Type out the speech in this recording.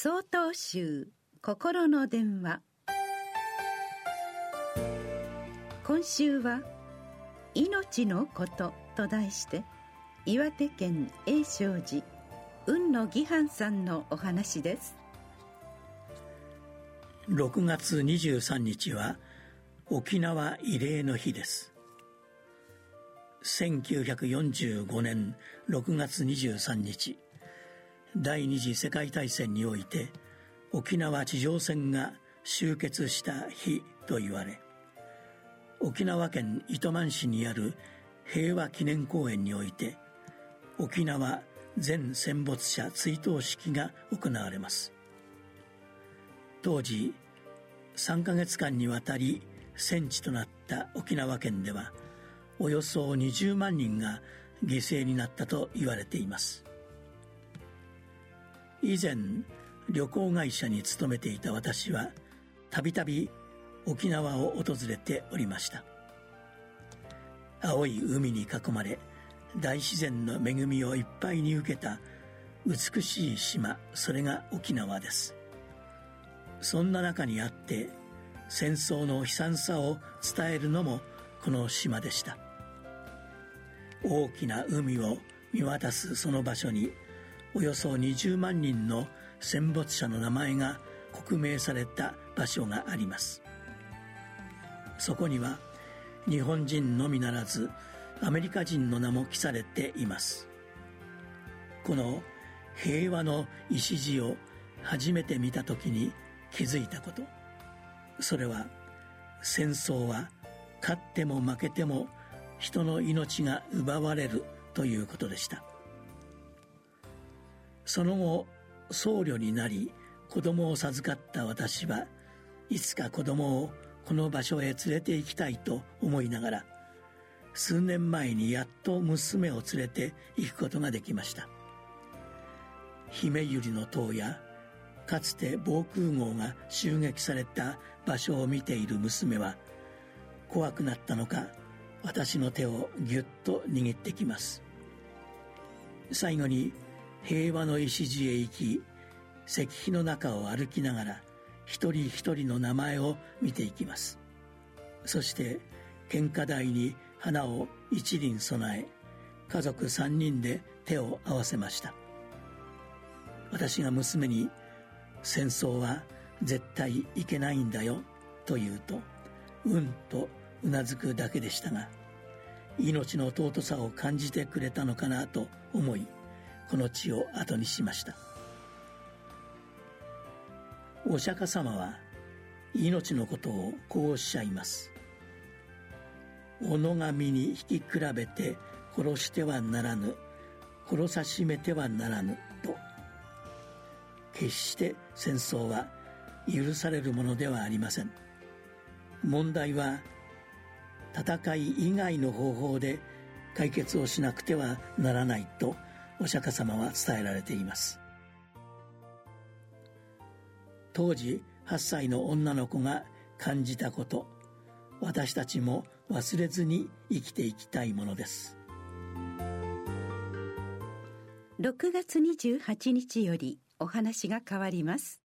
総統集心の電話。今週は「命のこと」と題して岩手県栄勝寺雲野義範さんのお話です。6月23日は沖縄慰霊の日です。1945年6月23日。第二次世界大戦において沖縄地上戦が終結した日と言われ沖縄県糸満市にある平和記念公園において沖縄全戦没者追悼式が行われます。当時3ヶ月間にわたり戦地となった沖縄県ではおよそ20万人が犠牲になったと言われています。以前旅行会社に勤めていた私はたびたび沖縄を訪れておりました。青い海に囲まれ大自然の恵みをいっぱいに受けた美しい島それが沖縄です。そんな中にあって戦争の悲惨さを伝えるのもこの島でした。大きな海を見渡すその場所におよそ20万人の戦没者の名前が刻銘された場所があります。そこには日本人のみならずアメリカ人の名も記されています。この平和の礎を初めて見た時に気づいたこと。それは戦争は勝っても負けても人の命が奪われるということでした。その後僧侶になり子供を授かった私はいつか子供をこの場所へ連れて行きたいと思いながら数年前にやっと娘を連れて行くことができました。姫百合の塔やかつて防空壕が襲撃された場所を見ている娘は怖くなったのか私の手をぎゅっと握ってきます。最後に平和の礎へ行き石碑の中を歩きながら一人一人の名前を見ていきます。そして献花台に花を一輪備え家族三人で手を合わせました。私が娘に「戦争は絶対いけないんだよ」と言うと「うん」とうなずくだけでしたが命の尊さを感じてくれたのかなと思いこの地を後にしました。お釈迦様は命のことをこうおっしゃいます。己神に引き比べて殺してはならぬ殺さしめてはならぬと。決して戦争は許されるものではありません。問題は戦い以外の方法で解決をしなくてはならないと。お釈迦様は伝えられています。当時8歳の女の子が感じたこと私たちも忘れずに生きていきたいものです。6月28日よりお話が変わります。